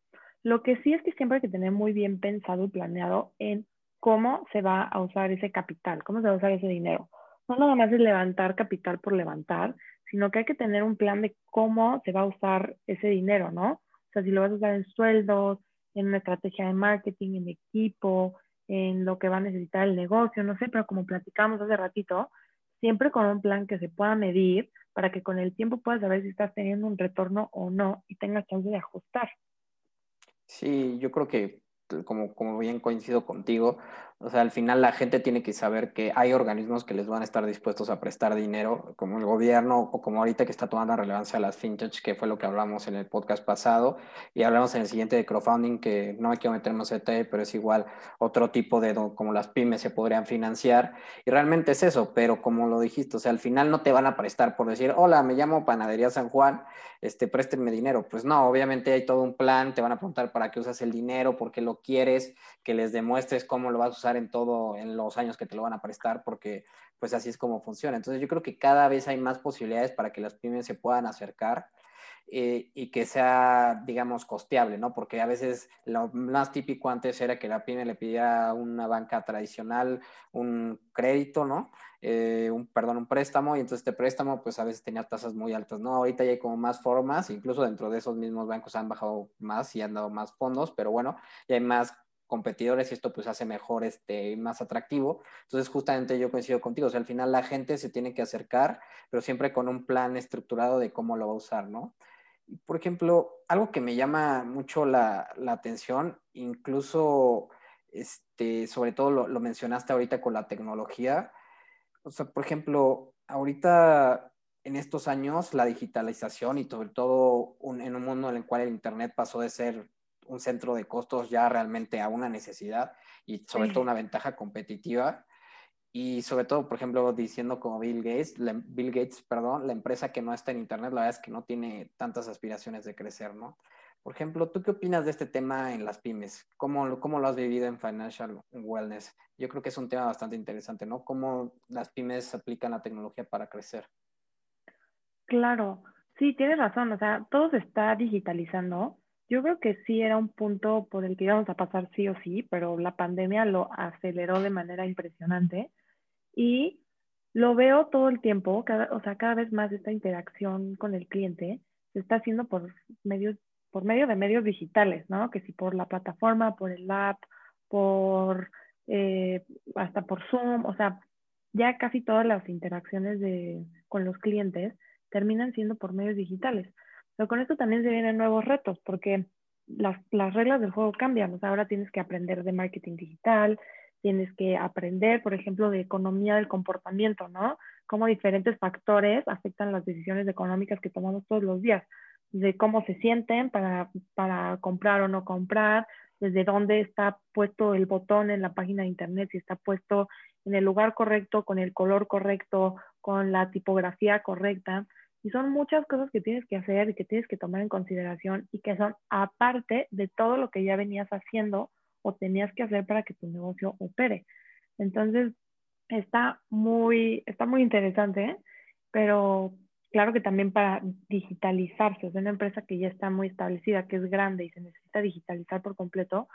Lo que sí es que siempre hay que tener muy bien pensado y planeado en cómo se va a usar ese capital, cómo se va a usar ese dinero. No nada más es levantar capital por levantar, sino que hay que tener un plan de cómo se va a usar ese dinero, ¿no? O sea, si lo vas a usar en sueldos, en una estrategia de marketing, en equipo, en lo que va a necesitar el negocio, no sé, pero como platicamos hace ratito, siempre con un plan que se pueda medir para que con el tiempo puedas saber si estás teniendo un retorno o no y tengas chance de ajustar. Sí, yo creo que como, como bien coincido contigo, o sea, al final la gente tiene que saber que hay organismos que les van a estar dispuestos a prestar dinero, como el gobierno o como ahorita que está tomando relevancia las fintech, que fue lo que hablamos en el podcast pasado, y hablamos en el siguiente de crowdfunding, que no me quiero meter en CT, pero es igual otro tipo de como las pymes se podrían financiar, y realmente es eso, pero como lo dijiste, o sea, al final no te van a prestar por decir, hola, me llamo Panadería San Juan, este, préstenme dinero. Pues no, obviamente hay todo un plan, te van a preguntar para qué usas el dinero, por qué lo quieres, que les demuestres cómo lo vas a usar en todo, en los años que te lo van a prestar, porque pues así es como funciona. Entonces yo creo que cada vez hay más posibilidades para que las pymes se puedan acercar eh, y que sea, digamos, costeable, ¿no? Porque a veces lo más típico antes era que la pyme le pidiera a una banca tradicional un crédito, ¿no? Eh, un, perdón, un préstamo, y entonces este préstamo, pues a veces tenía tasas muy altas, ¿no? Ahorita ya hay como más formas, incluso dentro de esos mismos bancos han bajado más y han dado más fondos, pero bueno, ya hay más competidores y esto pues hace mejor, este, más atractivo. Entonces justamente yo coincido contigo, o sea, al final la gente se tiene que acercar, pero siempre con un plan estructurado de cómo lo va a usar, ¿no? por ejemplo, algo que me llama mucho la, atención, incluso, este, sobre todo lo, mencionaste ahorita con la tecnología, o sea, por ejemplo, ahorita en estos años la digitalización y sobre todo en un mundo en el cual el Internet pasó de ser un centro de costos ya realmente a una necesidad y sobre todo una ventaja competitiva, y sobre todo, por ejemplo, diciendo como Bill Gates, Bill Gates, perdón, la empresa que no está en Internet, la verdad es que no tiene tantas aspiraciones de crecer, ¿no? Por ejemplo, ¿tú qué opinas de este tema en las pymes? ¿Cómo, cómo lo has vivido en Financial Wellness? Yo creo que es un tema bastante interesante, ¿no? ¿Cómo las pymes aplican la tecnología para crecer? Claro, sí, tienes razón, o sea, todo se está digitalizando. Yo creo que sí era un punto por el que íbamos a pasar sí o sí, pero la pandemia lo aceleró de manera impresionante y lo veo todo el tiempo, cada, o sea, cada vez más esta interacción con el cliente se está haciendo por medios, por medio de medios digitales, ¿no? Que si por la plataforma, por el app, por eh, hasta por Zoom, o sea, ya casi todas las interacciones de, con los clientes terminan siendo por medios digitales. Pero con esto también se vienen nuevos retos, porque las, las reglas del juego cambian. O ahora tienes que aprender de marketing digital, tienes que aprender, por ejemplo, de economía del comportamiento, ¿no? Cómo diferentes factores afectan las decisiones económicas que tomamos todos los días, de cómo se sienten para, para comprar o no comprar, desde dónde está puesto el botón en la página de internet, si está puesto en el lugar correcto, con el color correcto, con la tipografía correcta. Y son muchas cosas que tienes que hacer y que tienes que tomar en consideración y que son aparte de todo lo que ya venías haciendo o tenías que hacer para que tu negocio opere. Entonces, está muy, está muy interesante, pero claro que también para digitalizarse, es una empresa que ya está muy establecida, que es grande y se necesita digitalizar por completo,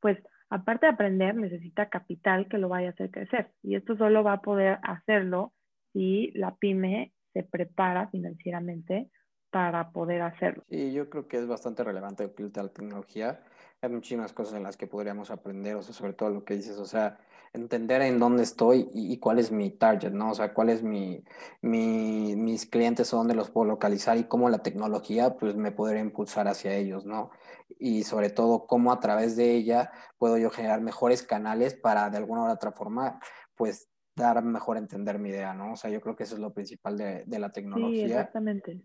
pues aparte de aprender, necesita capital que lo vaya a hacer crecer. Y esto solo va a poder hacerlo si la pyme se prepara financieramente para poder hacerlo. Sí, yo creo que es bastante relevante el la tecnología hay muchísimas cosas en las que podríamos aprender, o sobre todo lo que dices, o sea, entender en dónde estoy y, cuál es mi target, ¿no? O sea, cuál es mi, mis clientes o dónde los puedo localizar y cómo la tecnología, pues, me podría impulsar hacia ellos, ¿no? Y sobre todo, cómo a través de ella puedo yo generar mejores canales para, de alguna u otra forma, pues, dar mejor entender mi idea, ¿no? O sea, yo creo que eso es lo principal de, de la tecnología. Sí, exactamente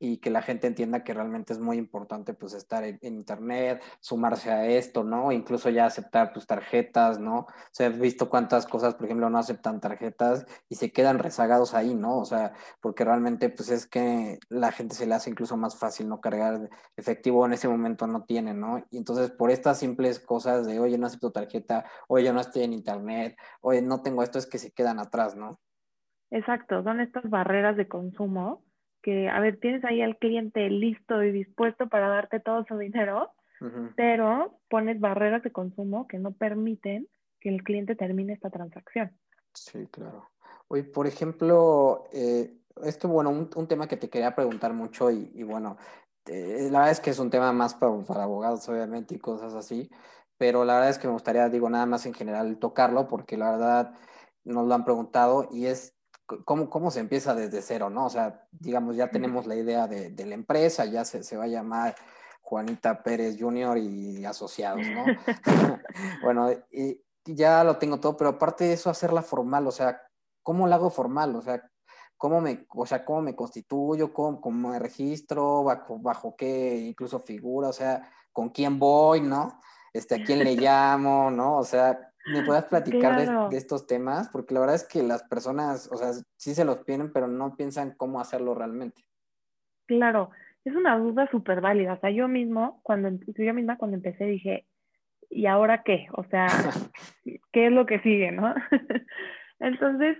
y que la gente entienda que realmente es muy importante pues estar en, internet, sumarse a esto, ¿no? Incluso ya aceptar pues tarjetas, ¿no? O sea, he visto cuántas cosas, por ejemplo, no aceptan tarjetas y se quedan rezagados ahí, ¿no? O sea, porque realmente pues es que la gente se le hace incluso más fácil no cargar efectivo en ese momento no tiene, ¿no? Y entonces por estas simples cosas de, oye, no acepto tarjeta, oye, no estoy en internet, oye, no tengo esto, es que se quedan atrás, ¿no? Exacto, son estas barreras de consumo que, a ver, tienes ahí al cliente listo y dispuesto para darte todo su dinero, pero pones barreras de consumo que no permiten que el cliente termine esta transacción. Sí, claro. Oye, por ejemplo, eh, esto, bueno, un, tema que te quería preguntar mucho y, bueno, la verdad es que es un tema más para, para, abogados, obviamente, y cosas así, pero la verdad es que me gustaría, digo, nada más en general tocarlo, porque la verdad nos lo han preguntado y es cómo, cómo se empieza desde cero, ¿no? O sea, digamos, ya tenemos la idea de, de la empresa, ya se, se, va a llamar Juanita Pérez Jr. y asociados, ¿no? bueno, y ya lo tengo todo, pero aparte de eso, hacerla formal, o sea, ¿cómo la hago formal? O sea, ¿cómo me, o sea, cómo me constituyo? ¿Cómo, cómo me registro? Bajo, ¿Bajo qué incluso figura? O sea, ¿con quién voy, no? Este, ¿A quién le llamo, no? O sea, ¿Me puedas platicar de, estos temas? Porque la verdad es que las personas, o sea, sí se los piden, pero no piensan cómo hacerlo realmente. Claro, es una duda súper válida. O sea, yo mismo, cuando, yo misma cuando empecé dije, ¿y ahora qué? O sea, ¿qué es lo que sigue, no? Entonces,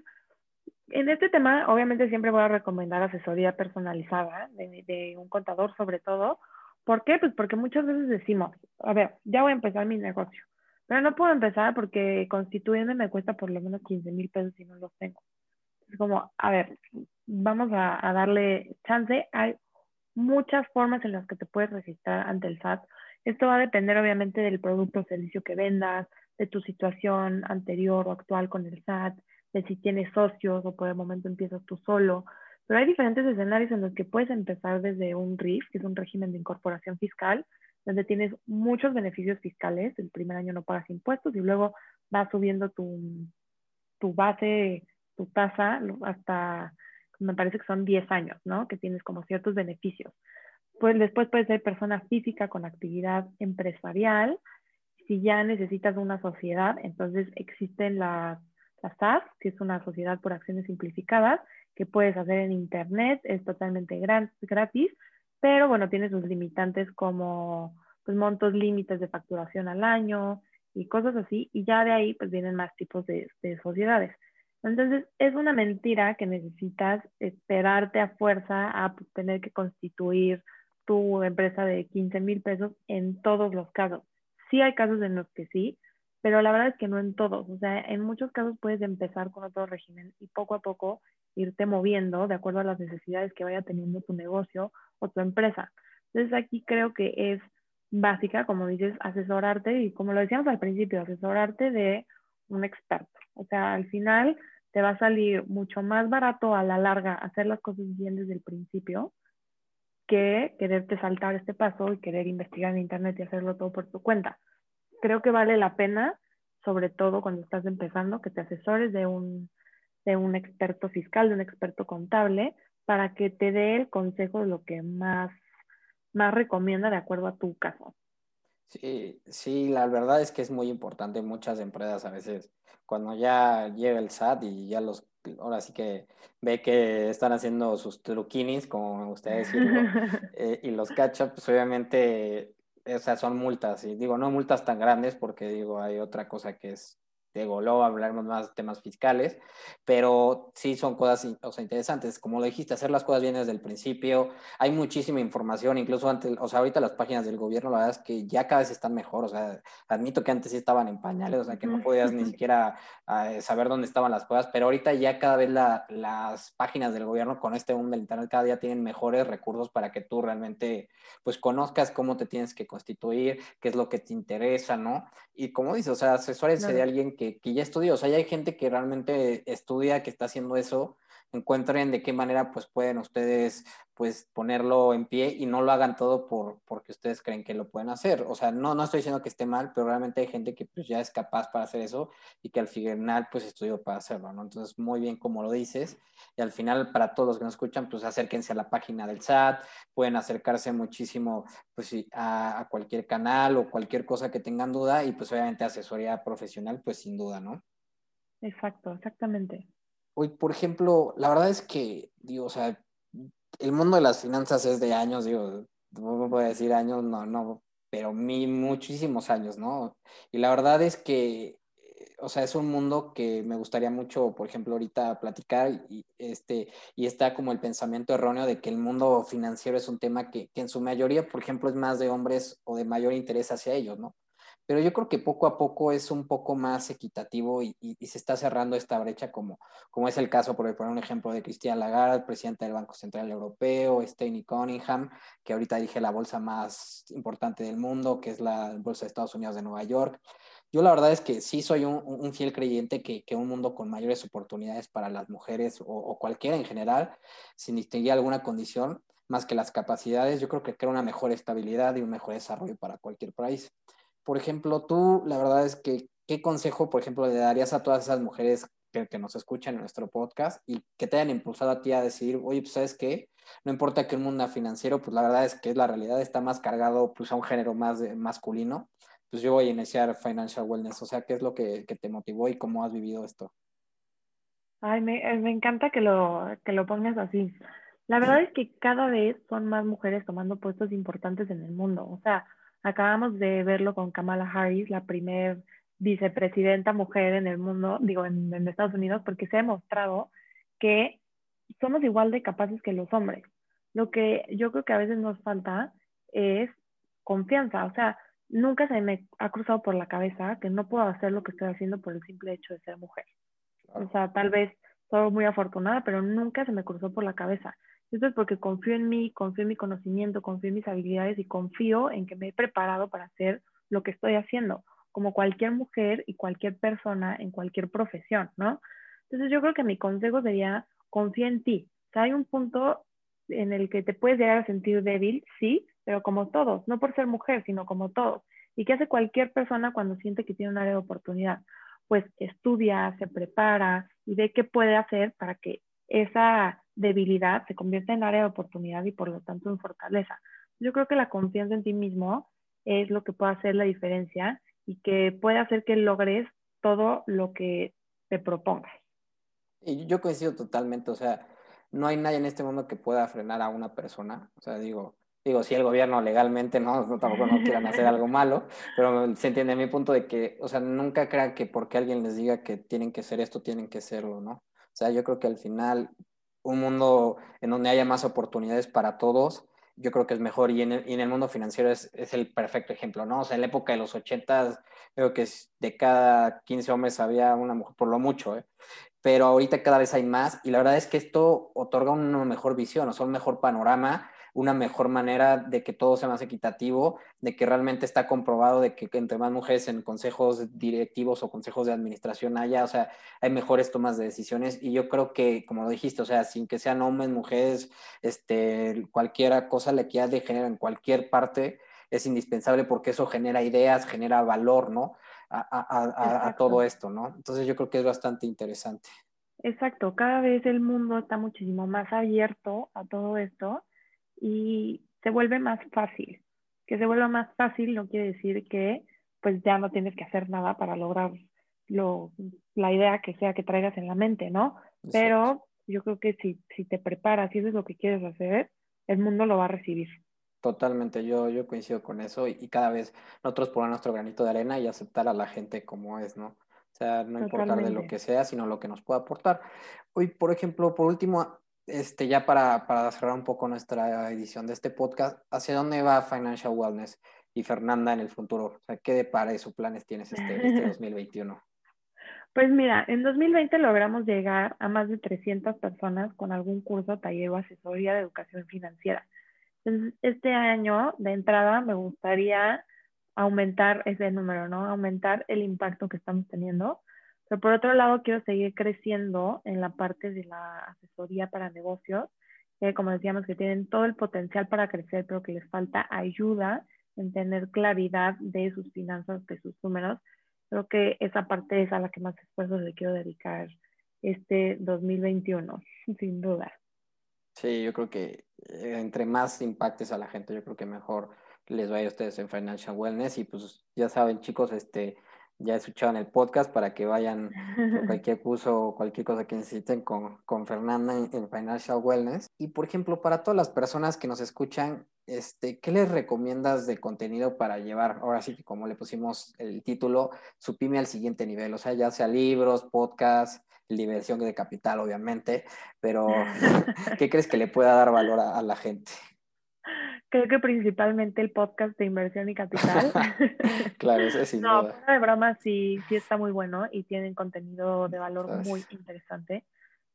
En este tema, obviamente siempre voy a recomendar asesoría personalizada de, de un contador sobre todo. ¿Por qué? Pues porque muchas veces decimos, a ver, ya voy a empezar mi negocio, pero no puedo empezar porque constituirme me cuesta por lo menos 15 mil pesos si no los tengo. Es como, a ver, vamos a, a, darle chance. Hay muchas formas en las que te puedes registrar ante el SAT. Esto va a depender obviamente del producto o servicio que vendas, de tu situación anterior o actual con el SAT, de si tienes socios o por el momento empiezas tú solo. Pero hay diferentes escenarios en los que puedes empezar desde un RIF, que es un régimen de incorporación fiscal, donde tienes muchos beneficios fiscales. El primer año no pagas impuestos y luego vas subiendo tu, tu base, tu tasa hasta, me parece que son 10 años, ¿no? Que tienes como ciertos beneficios. Pues después puedes ser persona física con actividad empresarial. Si ya necesitas una sociedad, entonces existen las la SAS, que es una sociedad por acciones simplificadas, que puedes hacer en Internet, es totalmente gratis, pero bueno, tiene sus limitantes como pues, montos límites de facturación al año y cosas así, y ya de ahí pues vienen más tipos de, de sociedades. Entonces, es una mentira que necesitas esperarte a fuerza a tener que constituir tu empresa de 15 mil pesos en todos los casos. Sí hay casos en los que sí, pero la verdad es que no en todos. O sea, en muchos casos puedes empezar con otro régimen y poco a poco irte moviendo de acuerdo a las necesidades que vaya teniendo tu negocio o tu empresa. Entonces aquí creo que es básica, como dices, asesorarte y como lo decíamos al principio, asesorarte de un experto. O sea, al final te va a salir mucho más barato a la larga hacer las cosas bien desde el principio que quererte saltar este paso y querer investigar en internet y hacerlo todo por tu cuenta creo que vale la pena, sobre todo cuando estás empezando, que te asesores de un, de un experto fiscal, de un experto contable, para que te dé el consejo de lo que más, más recomienda de acuerdo a tu caso. Sí, sí, la verdad es que es muy importante. Muchas empresas a veces, cuando ya llega el SAT y ya los, ahora sí que ve que están haciendo sus truquinis, como me gustaría decirlo, eh, y los cacha, pues obviamente o sea, son multas, y digo, no multas tan grandes porque digo, hay otra cosa que es digo, luego hablaremos más de temas fiscales, pero sí son cosas o sea, interesantes. Como lo dijiste, hacer las cosas bien desde el principio. Hay muchísima información, incluso antes, o sea, ahorita las páginas del gobierno, la verdad es que ya cada vez están mejor. O sea, admito que antes sí estaban en pañales, o sea, que no podías ni siquiera uh, saber dónde estaban las cosas, pero ahorita ya cada vez la, las páginas del gobierno con este boom del Internet cada día tienen mejores recursos para que tú realmente, pues, conozcas cómo te tienes que constituir, qué es lo que te interesa, ¿no? Y como dices, o sea, asesórense de alguien que, que, ya estudió. O sea, ya hay gente que realmente estudia, que está haciendo eso. Encuentren de qué manera pues pueden ustedes pues ponerlo en pie y no lo hagan todo por porque ustedes creen que lo pueden hacer. O sea, no, no estoy diciendo que esté mal, pero realmente hay gente que pues ya es capaz para hacer eso y que al final pues estudió para hacerlo, ¿no? Entonces, muy bien como lo dices. Y al final, para todos los que nos escuchan, pues acérquense a la página del SAT, pueden acercarse muchísimo pues a, a cualquier canal o cualquier cosa que tengan duda y pues obviamente asesoría profesional, pues sin duda, ¿no? Exacto, exactamente. Hoy, por ejemplo, la verdad es que, digo, o sea, el mundo de las finanzas es de años, digo, no puedo decir años, no, no, pero mi, muchísimos años, ¿no? Y la verdad es que, o sea, es un mundo que me gustaría mucho, por ejemplo, ahorita platicar y, este, y está como el pensamiento erróneo de que el mundo financiero es un tema que, que en su mayoría, por ejemplo, es más de hombres o de mayor interés hacia ellos, ¿no? Pero yo creo que poco a poco es un poco más equitativo y, se está cerrando esta brecha, como, es el caso, por poner un ejemplo, de Cristian Lagarde, presidente del Banco Central Europeo, Steny Cunningham, que ahorita dije la bolsa más importante del mundo, que es la Bolsa de Estados Unidos de Nueva York. Yo la verdad es que sí soy un, fiel creyente que, un mundo con mayores oportunidades para las mujeres o cualquiera en general, sin distinguir alguna condición, más que las capacidades, yo creo que crea una mejor estabilidad y un mejor desarrollo para cualquier país por ejemplo, tú, la verdad es que, ¿qué consejo, por ejemplo, le darías a todas esas mujeres que, que, nos escuchan en nuestro podcast y que te hayan impulsado a ti a decir, oye, pues sabes qué, no importa que el mundo financiero, pues la verdad es que la realidad está más cargado pues, a un género más de, masculino, pues yo voy a iniciar Financial Wellness, o sea, ¿qué es lo que, que te motivó y cómo has vivido esto? Ay, me, eh, me encanta que lo, que lo pongas así. La verdad es que cada vez son más mujeres tomando puestos importantes en el mundo, o sea, Acabamos de verlo con Kamala Harris, la primer vicepresidenta mujer en el mundo, digo, en, en Estados Unidos, porque se ha demostrado que somos igual de capaces que los hombres. Lo que yo creo que a veces nos falta es confianza. O sea, nunca se me ha cruzado por la cabeza que no puedo hacer lo que estoy haciendo por el simple hecho de ser mujer. O sea, tal vez soy muy afortunada, pero nunca se me cruzó por la cabeza. Esto es porque confío en mí, confío en mi conocimiento, confío en mis habilidades y confío en que me he preparado para hacer lo que estoy haciendo, como cualquier mujer y cualquier persona en cualquier profesión, ¿no? Entonces yo creo que mi consejo sería, confía en ti. O sea, hay un punto en el que te puedes llegar a sentir débil, sí, pero como todos, no por ser mujer, sino como todos. ¿Y qué hace cualquier persona cuando siente que tiene un área de oportunidad? Pues estudia, se prepara y ve qué puede hacer para que esa debilidad se convierta en área de oportunidad y por lo tanto en fortaleza. Yo creo que la confianza en ti mismo es lo que puede hacer la diferencia y que puede hacer que logres todo lo que te propongas. Y yo coincido totalmente, o sea, no hay nadie en este mundo que pueda frenar a una persona, o sea, digo, digo, si el gobierno legalmente no, no tampoco no quieran hacer algo malo, pero se entiende mi punto de que, o sea, nunca crean que porque alguien les diga que tienen que ser esto, tienen que serlo, ¿no? O sea, yo creo que al final un mundo en donde haya más oportunidades para todos, yo creo que es mejor. Y en el, mundo financiero es, es, el perfecto ejemplo, ¿no? O sea, en la época de los 80, creo que de cada 15 hombres había una mujer, por lo mucho, ¿eh? Pero ahorita cada vez hay más y la verdad es que esto otorga una mejor visión, o sea, un mejor panorama una mejor manera de que todo sea más equitativo, de que realmente está comprobado de que entre más mujeres en consejos directivos o consejos de administración haya, o sea, hay mejores tomas de decisiones y yo creo que, como lo dijiste, o sea, sin que sean hombres, mujeres, este, cualquier cosa le quieras de género en cualquier parte es indispensable porque eso genera ideas, genera valor, ¿no? A, a, a todo esto, ¿no? Entonces yo creo que es bastante interesante. Exacto, cada vez el mundo está muchísimo más abierto a todo esto y se vuelve más fácil. Que se vuelva más fácil no quiere decir que pues ya no tienes que hacer nada para lograr lo, la idea que sea que traigas en la mente, ¿no? Pero yo creo que si, si te preparas y eso es lo que quieres hacer, el mundo lo va a recibir. Totalmente, yo, yo coincido con eso y, cada vez nosotros poner nuestro granito de arena y aceptar a la gente como es, ¿no? O sea, no importar de lo que sea, sino lo que nos pueda aportar. Hoy, por ejemplo, por último, este, ya para, para, cerrar un poco nuestra edición de este podcast, ¿hacia dónde va Financial Wellness y Fernanda en el futuro? O sea, ¿Qué depara de sus planes tienes este, este 2021? Pues mira, en 2020 logramos llegar a más de 300 personas con algún curso, taller o asesoría de educación financiera. Entonces, este año, de entrada, me gustaría aumentar ese número, ¿no? Aumentar el impacto que estamos teniendo pero por otro lado, quiero seguir creciendo en la parte de la asesoría para negocios, que como decíamos, que tienen todo el potencial para crecer, pero que les falta ayuda en tener claridad de sus finanzas, de sus números. Creo que esa parte es a la que más esfuerzo le quiero dedicar este 2021, sin duda. Sí, yo creo que eh, entre más impactes a la gente, yo creo que mejor les vaya a ustedes en Financial Wellness. Y pues ya saben, chicos, este, ya escucharon el podcast para que vayan cualquier curso o cualquier cosa que necesiten con, con Fernanda en, Financial Wellness. Y por ejemplo, para todas las personas que nos escuchan, este, ¿qué les recomiendas de contenido para llevar, ahora sí que como le pusimos el título, su pyme al siguiente nivel? O sea, ya sea libros, podcast, diversión de capital, obviamente, pero ¿qué crees que le pueda dar valor a la gente? Creo que principalmente el podcast de inversión y capital. claro, eso es No, de broma sí, sí está muy bueno y tienen contenido de valor muy interesante.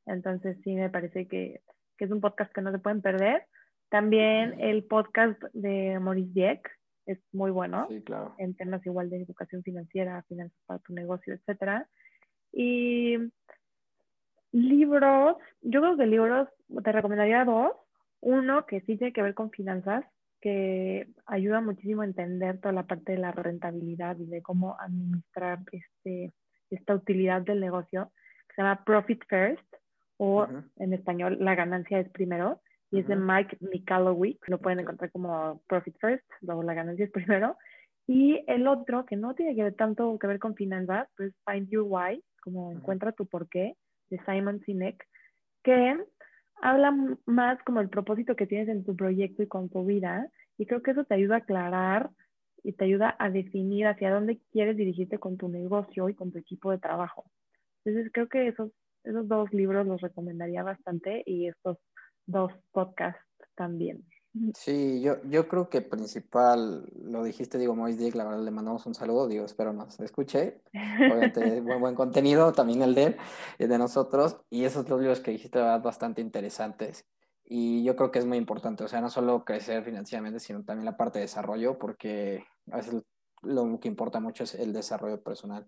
Entonces sí me parece que, que, es un podcast que no se pueden perder. También el podcast de Maurice Dieck es muy bueno. Sí, claro. En temas igual de educación financiera, finanzas para tu negocio, etcétera. Y libros, yo creo que libros te recomendaría dos uno que sí tiene que ver con finanzas, que ayuda muchísimo a entender toda la parte de la rentabilidad y de cómo administrar este, esta utilidad del negocio, que se llama Profit First, o en español, La ganancia es primero, y es de Mike Michalowicz, lo pueden encontrar como Profit First, luego La ganancia es primero. Y el otro, que no tiene que ver tanto que ver con finanzas, pues Find Your Why, como Encuentra tu porqué, de Simon Sinek, que habla más como el propósito que tienes en tu proyecto y con tu vida. Y creo que eso te ayuda a aclarar y te ayuda a definir hacia dónde quieres dirigirte con tu negocio y con tu equipo de trabajo. Entonces creo que esos esos dos libros los recomendaría bastante y estos dos podcasts también. Sí, yo, yo creo que principal, lo dijiste, digo, Mois Dick, la verdad le mandamos un saludo, digo, espero nos escuche. Obviamente, buen, buen contenido, también el de de nosotros, y esos dos libros que dijiste, bastante interesantes. Y yo creo que es muy importante, o sea, no solo crecer financieramente, sino también la parte de desarrollo, porque a veces lo que importa mucho es el desarrollo personal.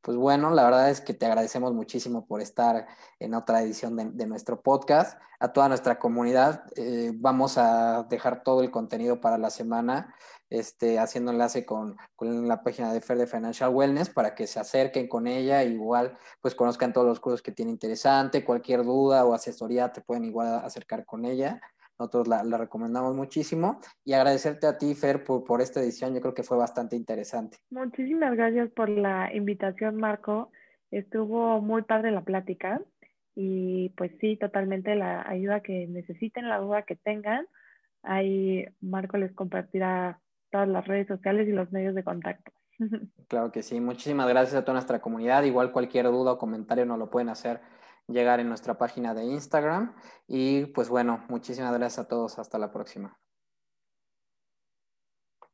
Pues bueno, la verdad es que te agradecemos muchísimo por estar en otra edición de, nuestro podcast. A toda nuestra comunidad, eh, vamos a dejar todo el contenido para la semana, este, haciendo enlace con, con, la página de Fer de Financial Wellness para que se acerquen con ella, igual pues conozcan todos los cursos que tiene interesante, cualquier duda o asesoría te pueden igual acercar con ella. Nosotros la, recomendamos muchísimo y agradecerte a ti, Fer, por, por, esta edición. Yo creo que fue bastante interesante. Muchísimas gracias por la invitación, Marco. Estuvo muy padre la plática y pues sí, totalmente la ayuda que necesiten, la duda que tengan. Ahí Marco les compartirá todas las redes sociales y los medios de contacto. Claro que sí. Muchísimas gracias a toda nuestra comunidad. Igual cualquier duda o comentario nos lo pueden hacer llegar en nuestra página de Instagram. Y pues bueno, muchísimas gracias a todos. Hasta la próxima.